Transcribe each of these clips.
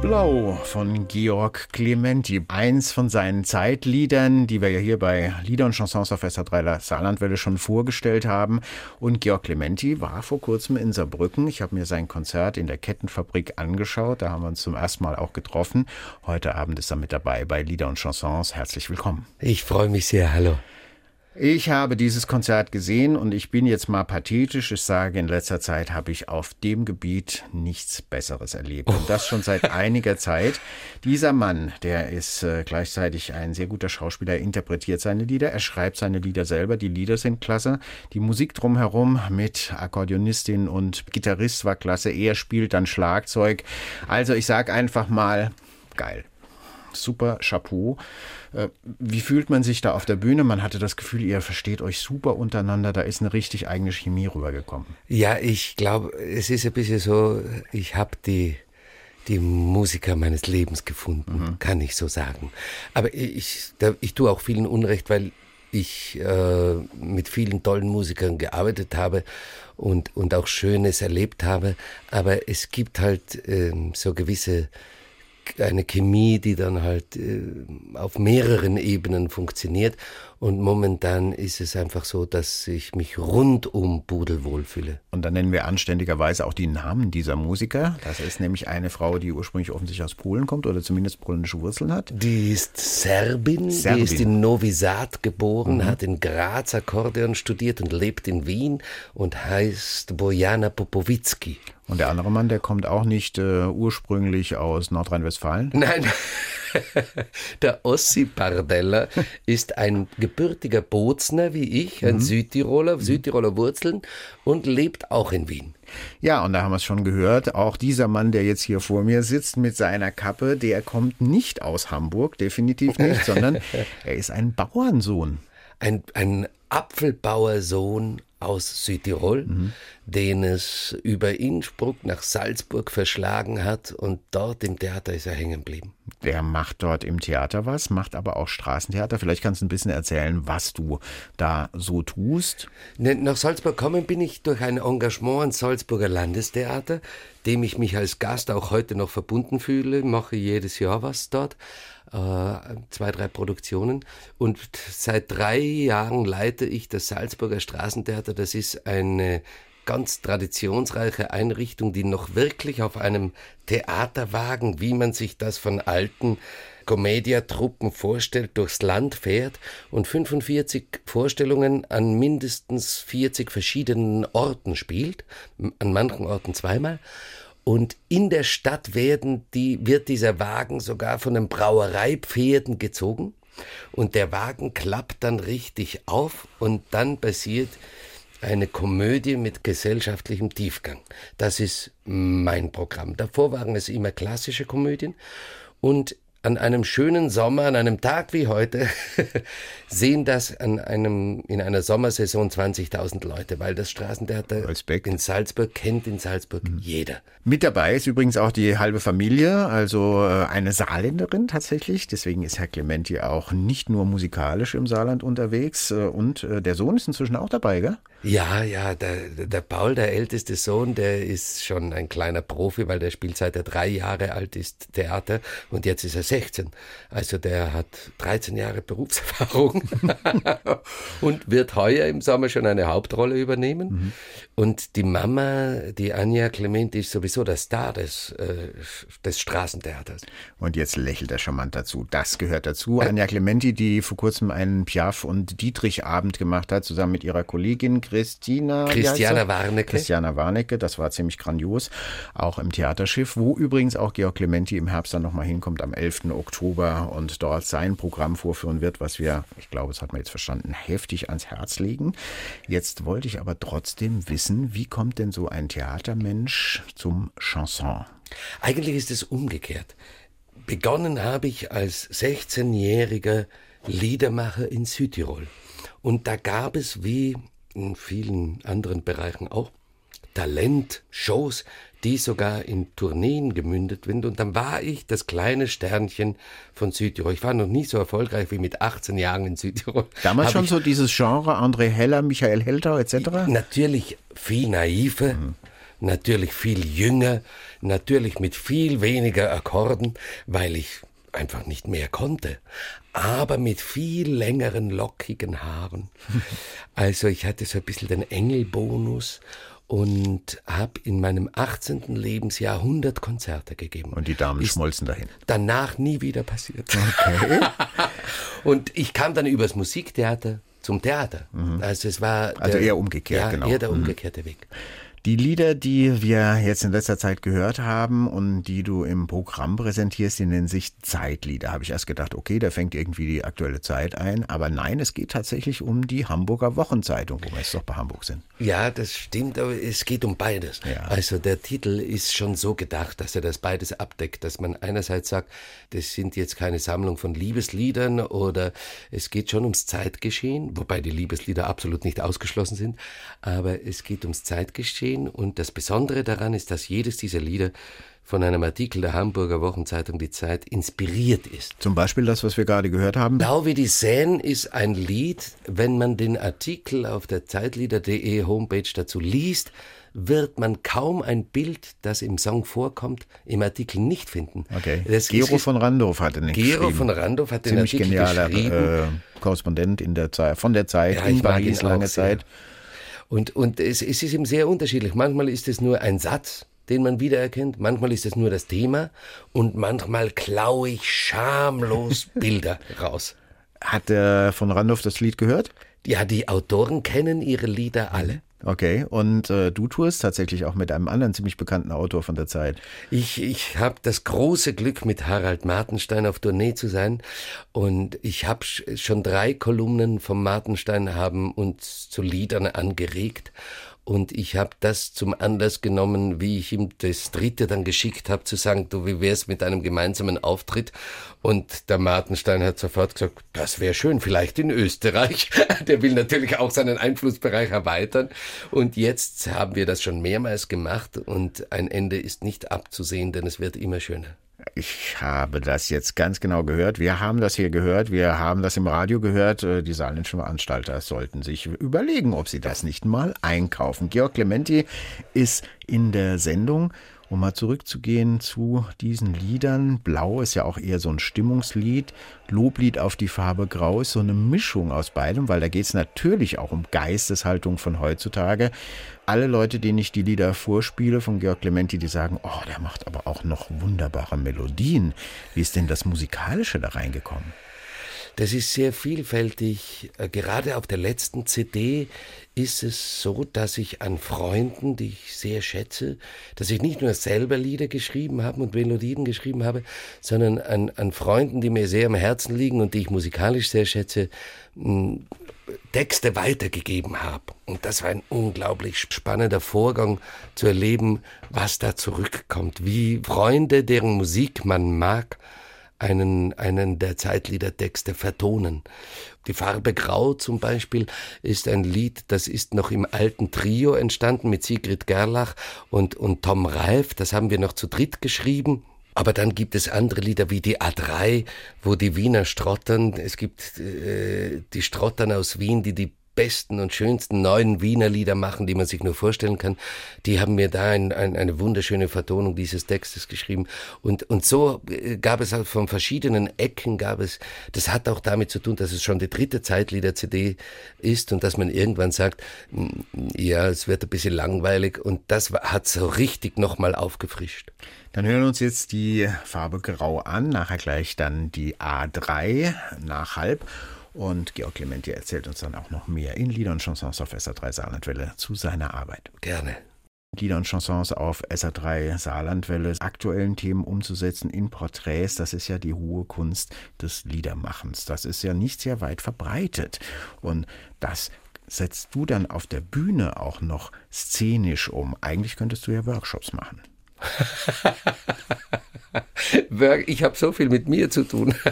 Blau von Georg Clementi. Eins von seinen Zeitliedern, die wir ja hier bei Lieder und Chansons auf SR3 Saarlandwelle schon vorgestellt haben. Und Georg Clementi war vor kurzem in Saarbrücken. Ich habe mir sein Konzert in der Kettenfabrik angeschaut. Da haben wir uns zum ersten Mal auch getroffen. Heute Abend ist er mit dabei bei Lieder und Chansons. Herzlich willkommen. Ich freue mich sehr. Hallo. Ich habe dieses Konzert gesehen und ich bin jetzt mal pathetisch. Ich sage, in letzter Zeit habe ich auf dem Gebiet nichts Besseres erlebt. Und das schon seit einiger Zeit. Dieser Mann, der ist äh, gleichzeitig ein sehr guter Schauspieler, er interpretiert seine Lieder, er schreibt seine Lieder selber. Die Lieder sind klasse. Die Musik drumherum mit Akkordeonistin und Gitarrist war klasse. Er spielt dann Schlagzeug. Also ich sage einfach mal, geil super Chapeau. Äh, wie fühlt man sich da auf der Bühne? Man hatte das Gefühl, ihr versteht euch super untereinander. Da ist eine richtig eigene Chemie rübergekommen. Ja, ich glaube, es ist ein bisschen so, ich habe die, die Musiker meines Lebens gefunden, mhm. kann ich so sagen. Aber ich, da, ich tue auch vielen Unrecht, weil ich äh, mit vielen tollen Musikern gearbeitet habe und, und auch Schönes erlebt habe. Aber es gibt halt äh, so gewisse eine Chemie, die dann halt äh, auf mehreren Ebenen funktioniert. Und momentan ist es einfach so, dass ich mich rundum pudelwohl fühle. Und dann nennen wir anständigerweise auch die Namen dieser Musiker. Das ist nämlich eine Frau, die ursprünglich offensichtlich aus Polen kommt oder zumindest polnische Wurzeln hat. Die ist Serbin, Serbin. die ist in Novi Sad geboren, mhm. hat in Graz Akkordeon studiert und lebt in Wien und heißt Bojana Popowitzki. Und der andere Mann, der kommt auch nicht äh, ursprünglich aus Nordrhein-Westfalen? Nein. Der Ossi Bardella ist ein gebürtiger Bozner wie ich, ein mhm. Südtiroler, Südtiroler Wurzeln und lebt auch in Wien. Ja, und da haben wir es schon gehört. Auch dieser Mann, der jetzt hier vor mir sitzt mit seiner Kappe, der kommt nicht aus Hamburg, definitiv nicht, sondern er ist ein Bauernsohn. Ein, ein Apfelbauersohn aus Südtirol, mhm. den es über Innsbruck nach Salzburg verschlagen hat und dort im Theater ist er hängen geblieben. Der macht dort im Theater was, macht aber auch Straßentheater. Vielleicht kannst du ein bisschen erzählen, was du da so tust. Ne, nach Salzburg kommen bin ich durch ein Engagement ans Salzburger Landestheater, dem ich mich als Gast auch heute noch verbunden fühle, mache jedes Jahr was dort zwei, drei Produktionen. Und seit drei Jahren leite ich das Salzburger Straßentheater. Das ist eine ganz traditionsreiche Einrichtung, die noch wirklich auf einem Theaterwagen, wie man sich das von alten Comediatruppen vorstellt, durchs Land fährt und 45 Vorstellungen an mindestens 40 verschiedenen Orten spielt, an manchen Orten zweimal. Und in der Stadt werden die, wird dieser Wagen sogar von den Brauereipferden gezogen. Und der Wagen klappt dann richtig auf und dann passiert eine Komödie mit gesellschaftlichem Tiefgang. Das ist mein Programm. Davor waren es immer klassische Komödien und an einem schönen Sommer, an einem Tag wie heute, sehen das an einem, in einer Sommersaison 20.000 Leute, weil das Straßentheater Respekt. in Salzburg kennt in Salzburg mhm. jeder. Mit dabei ist übrigens auch die halbe Familie, also äh, eine Saarländerin tatsächlich. Deswegen ist Herr Clementi auch nicht nur musikalisch im Saarland unterwegs. Äh, und äh, der Sohn ist inzwischen auch dabei, gell? Ja, ja, der, der Paul, der älteste Sohn, der ist schon ein kleiner Profi, weil der spielt seit er drei Jahre alt ist Theater und jetzt ist er 16. Also der hat 13 Jahre Berufserfahrung und wird heuer im Sommer schon eine Hauptrolle übernehmen. Mhm. Und die Mama, die Anja Clement, ist sowieso der Star des, äh, des Straßentheaters. Und jetzt lächelt er charmant dazu. Das gehört dazu. Anja Clementi, die vor kurzem einen Piaf- und Dietrich-Abend gemacht hat, zusammen mit ihrer Kollegin Christina. Christiana Warnecke. Christiana Warnecke, das war ziemlich grandios. Auch im Theaterschiff, wo übrigens auch Georg Clementi im Herbst dann nochmal hinkommt, am 11. Oktober und dort sein Programm vorführen wird, was wir, ich glaube, das hat man jetzt verstanden, heftig ans Herz legen. Jetzt wollte ich aber trotzdem wissen, wie kommt denn so ein Theatermensch zum Chanson? Eigentlich ist es umgekehrt. Begonnen habe ich als 16-jähriger Liedermacher in Südtirol. Und da gab es, wie in vielen anderen Bereichen auch, Talentshows, die sogar in Tourneen gemündet sind. Und dann war ich das kleine Sternchen von Südtirol. Ich war noch nie so erfolgreich wie mit 18 Jahren in Südtirol. Damals Hab schon so dieses Genre, André Heller, Michael Helter etc.? Natürlich viel naiver, natürlich viel jünger, natürlich mit viel weniger Akkorden, weil ich einfach nicht mehr konnte, aber mit viel längeren, lockigen Haaren. Also ich hatte so ein bisschen den Engelbonus und habe in meinem 18. Lebensjahr 100 Konzerte gegeben. Und die Damen Ist schmolzen dahin. danach nie wieder passiert. und ich kam dann übers Musiktheater zum Theater. Also es war Mhm. Also eher umgekehrt, ja, genau. Mhm. eher der umgekehrte Weg. Die Lieder, die wir jetzt in letzter Zeit gehört haben und die du im Programm präsentierst, die nennen sich Zeitlieder. Habe ich erst gedacht, okay, da fängt irgendwie die aktuelle Zeit ein. Aber nein, es geht tatsächlich um die Hamburger Wochenzeitung, wo wir jetzt doch bei Hamburg sind. Ja, das stimmt, aber es geht um beides. Ja. Also der Titel ist schon so gedacht, dass er das beides abdeckt, dass man einerseits sagt, das sind jetzt keine Sammlung von Liebesliedern oder es geht schon ums Zeitgeschehen, wobei die Liebeslieder absolut nicht ausgeschlossen sind, aber es geht ums Zeitgeschehen und das Besondere daran ist, dass jedes dieser Lieder von einem Artikel der Hamburger Wochenzeitung Die Zeit inspiriert ist. Zum Beispiel das, was wir gerade gehört haben. Blau wie die Seine ist ein Lied, wenn man den Artikel auf der Zeitlieder.de Homepage dazu liest, wird man kaum ein Bild, das im Song vorkommt, im Artikel nicht finden. Okay. Das Gero ist, von Randorf hatte den Gero geschrieben. von Randorf hat den Ziemlich Artikel genialer geschrieben. äh, Korrespondent in der Zeit, von der Zeit Ja, in Paris lange sehr. Und, und es, es ist eben sehr unterschiedlich. Manchmal ist es nur ein Satz, den man wiedererkennt. Manchmal ist es nur das Thema. Und manchmal klaue ich schamlos Bilder raus. Hat der von Randorf das Lied gehört? Ja, die Autoren kennen ihre Lieder alle. Okay, und äh, du tust tatsächlich auch mit einem anderen ziemlich bekannten Autor von der Zeit. Ich, ich habe das große Glück, mit Harald Martenstein auf Tournee zu sein. Und ich habe schon drei Kolumnen vom Martenstein haben uns zu Liedern angeregt. Und ich habe das zum Anlass genommen, wie ich ihm das dritte dann geschickt habe, zu sagen, du, wie wär's mit einem gemeinsamen Auftritt? Und der Martenstein hat sofort gesagt, das wäre schön, vielleicht in Österreich. Der will natürlich auch seinen Einflussbereich erweitern. Und jetzt haben wir das schon mehrmals gemacht und ein Ende ist nicht abzusehen, denn es wird immer schöner. Ich habe das jetzt ganz genau gehört. Wir haben das hier gehört. Wir haben das im Radio gehört. Äh, Die saarländischen Veranstalter sollten sich überlegen, ob sie das nicht mal einkaufen. Georg Clementi ist in der Sendung. Um mal zurückzugehen zu diesen Liedern. Blau ist ja auch eher so ein Stimmungslied. Loblied auf die Farbe Grau ist so eine Mischung aus beidem, weil da geht es natürlich auch um Geisteshaltung von heutzutage. Alle Leute, denen ich die Lieder vorspiele von Georg Clementi, die sagen, oh, der macht aber auch noch wunderbare Melodien. Wie ist denn das Musikalische da reingekommen? Das ist sehr vielfältig. Äh, Gerade auf der letzten CD ist es so, dass ich an Freunden, die ich sehr schätze, dass ich nicht nur selber Lieder geschrieben habe und Melodien geschrieben habe, sondern an, an Freunden, die mir sehr am Herzen liegen und die ich musikalisch sehr schätze, Texte weitergegeben habe. Und das war ein unglaublich spannender Vorgang zu erleben, was da zurückkommt, wie Freunde, deren Musik man mag, einen, einen der Zeitliedertexte vertonen. Die Farbe Grau zum Beispiel ist ein Lied, das ist noch im alten Trio entstanden mit Sigrid Gerlach und, und Tom Reif. Das haben wir noch zu dritt geschrieben. Aber dann gibt es andere Lieder wie die A3, wo die Wiener strottern. Es gibt äh, die Strottern aus Wien, die die besten und schönsten neuen Wiener Lieder machen, die man sich nur vorstellen kann. Die haben mir da ein, ein, eine wunderschöne Vertonung dieses Textes geschrieben. Und, und so äh, gab es auch von verschiedenen Ecken gab es, das hat auch damit zu tun, dass es schon die dritte Zeitlieder-CD ist und dass man irgendwann sagt, mm, ja, es wird ein bisschen langweilig und das hat so richtig nochmal aufgefrischt. Dann hören wir uns jetzt die Farbe Grau an, nachher gleich dann die A3 nach halb. Und Georg Clementi erzählt uns dann auch noch mehr in Lieder und Chansons auf SA3 Saarlandwelle zu seiner Arbeit. Gerne. Lieder und Chansons auf SA3 Saarlandwelle aktuellen Themen umzusetzen in Porträts, das ist ja die hohe Kunst des Liedermachens. Das ist ja nicht sehr weit verbreitet. Und das setzt du dann auf der Bühne auch noch szenisch um. Eigentlich könntest du ja Workshops machen. Ich habe so viel mit mir zu tun.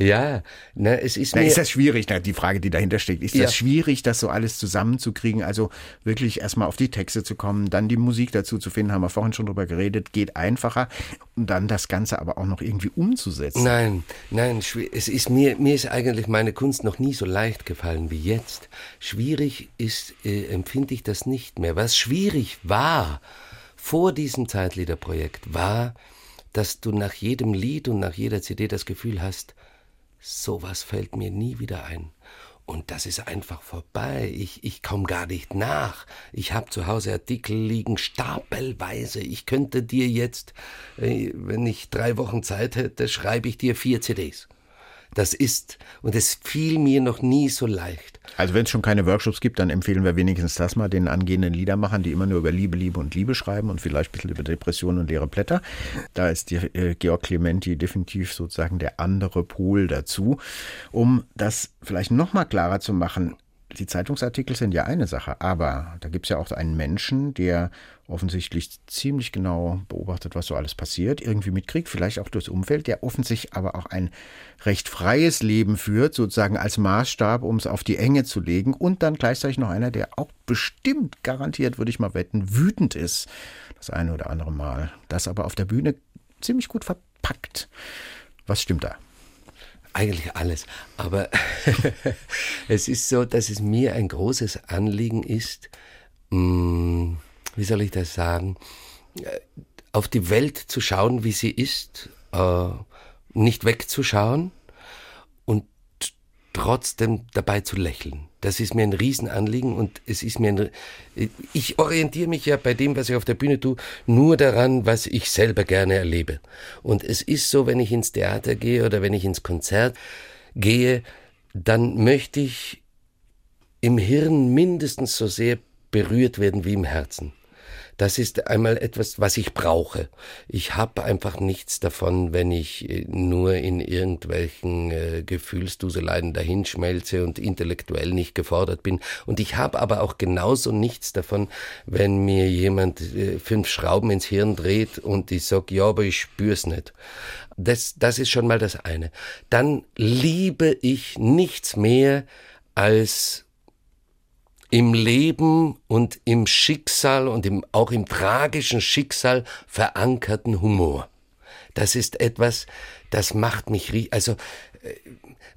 Ja, na, es ist Na, ist das schwierig, na, die Frage, die dahinter steckt. Ist Ja. das schwierig, das so alles zusammenzukriegen? Also wirklich erstmal auf die Texte zu kommen, dann die Musik dazu zu finden, haben wir vorhin schon drüber geredet, geht einfacher. Und dann das Ganze aber auch noch irgendwie umzusetzen. Nein, nein, es ist mir, mir ist eigentlich meine Kunst noch nie so leicht gefallen wie jetzt. Schwierig ist, äh, empfinde ich das nicht mehr. Was schwierig war vor diesem Zeitliederprojekt war, dass du nach jedem Lied und nach jeder CD das Gefühl hast, sowas fällt mir nie wieder ein. Und das ist einfach vorbei. Ich, ich komme gar nicht nach. Ich habe zu Hause Artikel liegen, stapelweise. Ich könnte dir jetzt, äh, wenn ich drei Wochen Zeit hätte, schreibe ich dir vier CDs. Das ist, und es fiel mir noch nie so leicht. Also wenn es schon keine Workshops gibt, dann empfehlen wir wenigstens das mal den angehenden Liedermachern, die immer nur über Liebe, Liebe und Liebe schreiben und vielleicht ein bisschen über Depressionen und leere Blätter. Da ist die, äh, Georg Clementi definitiv sozusagen der andere Pol dazu. Um das vielleicht noch mal klarer zu machen, die Zeitungsartikel sind ja eine Sache, aber da gibt es ja auch einen Menschen, der offensichtlich ziemlich genau beobachtet, was so alles passiert, irgendwie mitkriegt, vielleicht auch durchs Umfeld, der offensichtlich aber auch ein recht freies Leben führt, sozusagen als Maßstab, um es auf die Enge zu legen und dann gleichzeitig noch einer, der auch bestimmt garantiert, würde ich mal wetten, wütend ist, das eine oder andere Mal, das aber auf der Bühne ziemlich gut verpackt. Was stimmt da? Eigentlich alles. Aber es ist so, dass es mir ein großes Anliegen ist, mh, wie soll ich das sagen, äh, auf die Welt zu schauen, wie sie ist, äh, nicht wegzuschauen und trotzdem dabei zu lächeln. Das ist mir ein Riesenanliegen und es ist mir ein, ich orientiere mich ja bei dem, was ich auf der Bühne tue, nur daran, was ich selber gerne erlebe. Und es ist so, wenn ich ins Theater gehe oder wenn ich ins Konzert gehe, dann möchte ich im Hirn mindestens so sehr berührt werden wie im Herzen. Das ist einmal etwas, was ich brauche. Ich habe einfach nichts davon, wenn ich äh, nur in irgendwelchen äh, Gefühlsduseleien dahinschmelze und intellektuell nicht gefordert bin. Und ich habe aber auch genauso nichts davon, wenn mir jemand äh, fünf Schrauben ins Hirn dreht und ich sag, ja, aber ich spür's nicht. Das, das ist schon mal das eine. Dann liebe ich nichts mehr als im Leben und im Schicksal und im, auch im tragischen Schicksal verankerten Humor. Das ist etwas, das macht mich, also, äh,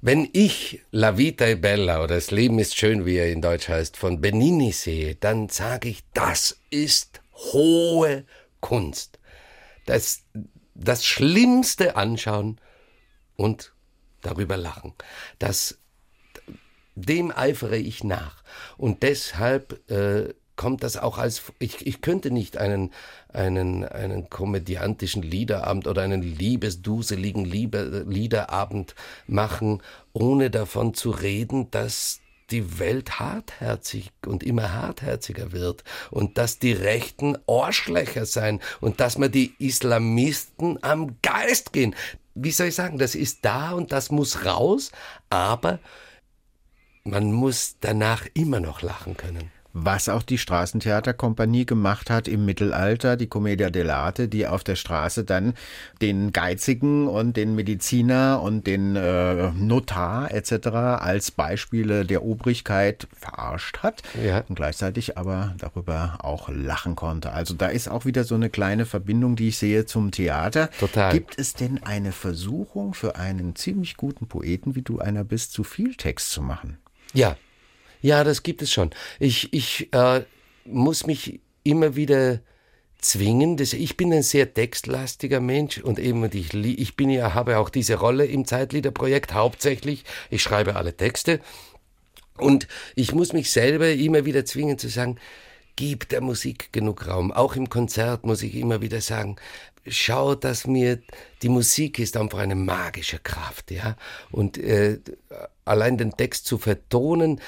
wenn ich La Vita è Bella oder Das Leben ist schön, wie er in Deutsch heißt, von Benini sehe, dann sage ich, das ist hohe Kunst. Das, das Schlimmste anschauen und darüber lachen. Das dem eifere ich nach. Und deshalb äh, kommt das auch als, ich, ich könnte nicht einen, einen, einen komödiantischen Liederabend oder einen liebesduseligen Liebe, Liederabend machen, ohne davon zu reden, dass die Welt hartherzig und immer hartherziger wird und dass die Rechten Arschlöcher sein und dass man die Islamisten am Geist gehen. Wie soll ich sagen, das ist da und das muss raus, aber man muss danach immer noch lachen können. Was auch die Straßentheaterkompanie gemacht hat im Mittelalter, die Commedia dell'arte, die auf der Straße dann den Geizigen und den Mediziner und den äh, Notar etc. als Beispiele der Obrigkeit verarscht hat Ja. und gleichzeitig aber darüber auch lachen konnte. Also da ist auch wieder so eine kleine Verbindung, die ich sehe zum Theater. Total. Gibt es denn eine Versuchung für einen ziemlich guten Poeten, wie du einer bist, zu viel Text zu machen? Ja, ja, das gibt es schon. Ich, ich äh, muss mich immer wieder zwingen. Das, ich bin ein sehr textlastiger Mensch und eben und ich, ich bin ja habe auch diese Rolle im Zeitliederprojekt hauptsächlich. Ich schreibe alle Texte und ich muss mich selber immer wieder zwingen zu sagen, gib der Musik genug Raum. Auch im Konzert muss ich immer wieder sagen, schau, dass mir die Musik ist einfach eine magische Kraft, ja. Und äh, allein den Text zu vertonen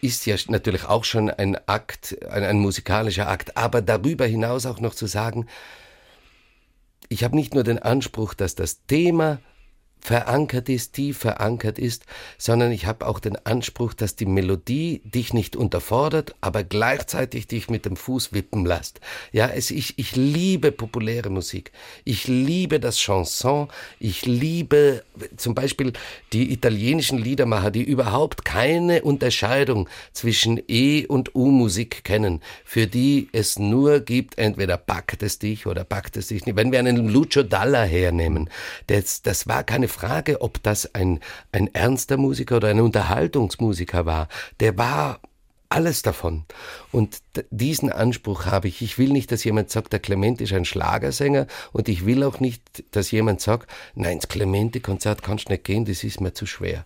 ist ja natürlich auch schon ein Akt, ein, ein musikalischer Akt. Aber darüber hinaus auch noch zu sagen, ich habe nicht nur den Anspruch, dass das Thema verankert ist, tief verankert ist, sondern ich habe auch den Anspruch, dass die Melodie dich nicht unterfordert, aber gleichzeitig dich mit dem Fuß wippen lässt. Ja, es, ich, ich liebe populäre Musik. Ich liebe das Chanson. Ich liebe zum Beispiel die italienischen Liedermacher, die überhaupt keine Unterscheidung zwischen E- und U-Musik kennen, für die es nur gibt, entweder packt es dich oder packt es dich nicht. Wenn wir einen Lucio Dalla hernehmen, das, das war keine Frage, ob das ein, ein ernster Musiker oder ein Unterhaltungsmusiker war. Der war alles davon. Und diesen Anspruch habe ich. Ich will nicht, dass jemand sagt, der Clement ist ein Schlagersänger und ich will auch nicht, dass jemand sagt, nein, ins Clemente-Konzert kannst du nicht gehen, das ist mir zu schwer.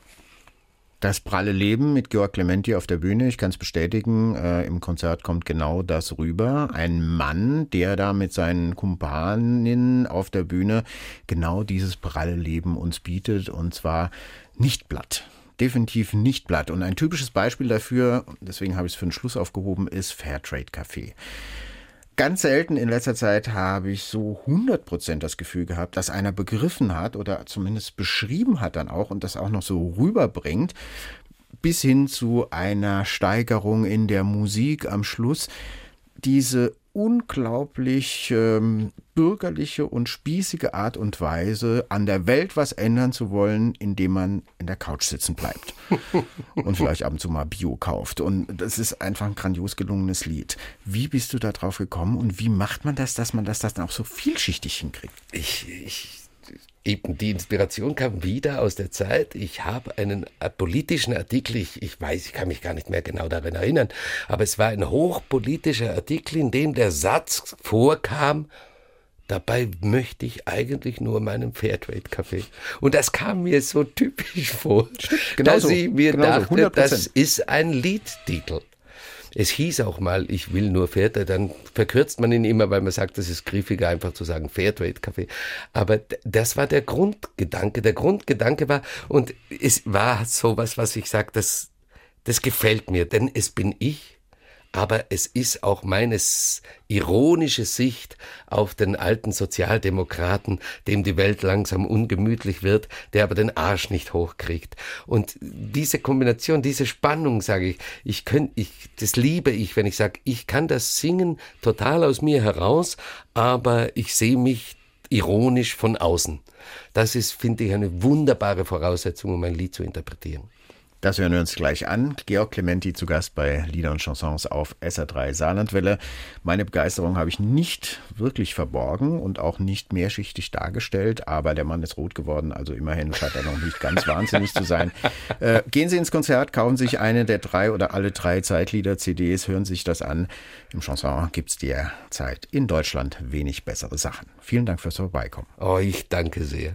Das pralle Leben mit Georg Clementi auf der Bühne, ich kann es bestätigen, äh, im Konzert kommt genau das rüber. Ein Mann, der da mit seinen Kumpaninnen auf der Bühne genau dieses pralle Leben uns bietet und zwar nicht platt. Definitiv nicht platt. Und ein typisches Beispiel dafür, deswegen habe ich es für den Schluss aufgehoben, ist Fairtrade Café. Ganz selten in letzter Zeit habe ich so 100% das Gefühl gehabt, dass einer begriffen hat oder zumindest beschrieben hat dann auch und das auch noch so rüberbringt, bis hin zu einer Steigerung in der Musik am Schluss. Diese unglaublich ähm, bürgerliche und spießige Art und Weise, an der Welt was ändern zu wollen, indem man in der Couch sitzen bleibt und vielleicht ab und zu mal Bio kauft. Und das ist einfach ein grandios gelungenes Lied. Wie bist du da drauf gekommen und wie macht man das, dass man das dann auch so vielschichtig hinkriegt? Ich, ich eben die Inspiration kam wieder aus der Zeit. Ich habe einen äh, politischen Artikel, ich, ich weiß, ich kann mich gar nicht mehr genau daran erinnern, aber es war ein hochpolitischer Artikel, in dem der Satz vorkam, Dabei möchte ich eigentlich nur meinen Fairtrade-Kaffee. Und das kam mir so typisch vor, genau dass so, ich mir genau dachte, so, das ist ein Liedtitel. Es hieß auch mal, ich will nur Fairtrade, dann verkürzt man ihn immer, weil man sagt, das ist griffiger, einfach zu sagen Fairtrade-Kaffee. Aber das war der Grundgedanke. Der Grundgedanke war, und es war sowas, was ich sage, das, das gefällt mir, denn es bin ich aber es ist auch meine ironische Sicht auf den alten Sozialdemokraten, dem die Welt langsam ungemütlich wird, der aber den Arsch nicht hochkriegt. Und diese Kombination, diese Spannung, sage ich, ich könnte, ich, das liebe ich, wenn ich sage, ich kann das singen total aus mir heraus, aber ich sehe mich ironisch von außen. Das ist, finde ich, eine wunderbare Voraussetzung, um ein Lied zu interpretieren. Das hören wir uns gleich an. Georg Clementi zu Gast bei Lieder und Chansons auf SR3 Saarlandwelle. Meine Begeisterung habe ich nicht wirklich verborgen und auch nicht mehrschichtig dargestellt, aber der Mann ist rot geworden, also immerhin scheint er noch nicht ganz wahnsinnig zu sein. Äh, gehen Sie ins Konzert, kaufen sich eine der drei oder alle drei Zeitlieder-CDs, hören sich das an. Im Chanson gibt es derzeit in Deutschland wenig bessere Sachen. Vielen Dank fürs Vorbeikommen. Oh, ich danke sehr.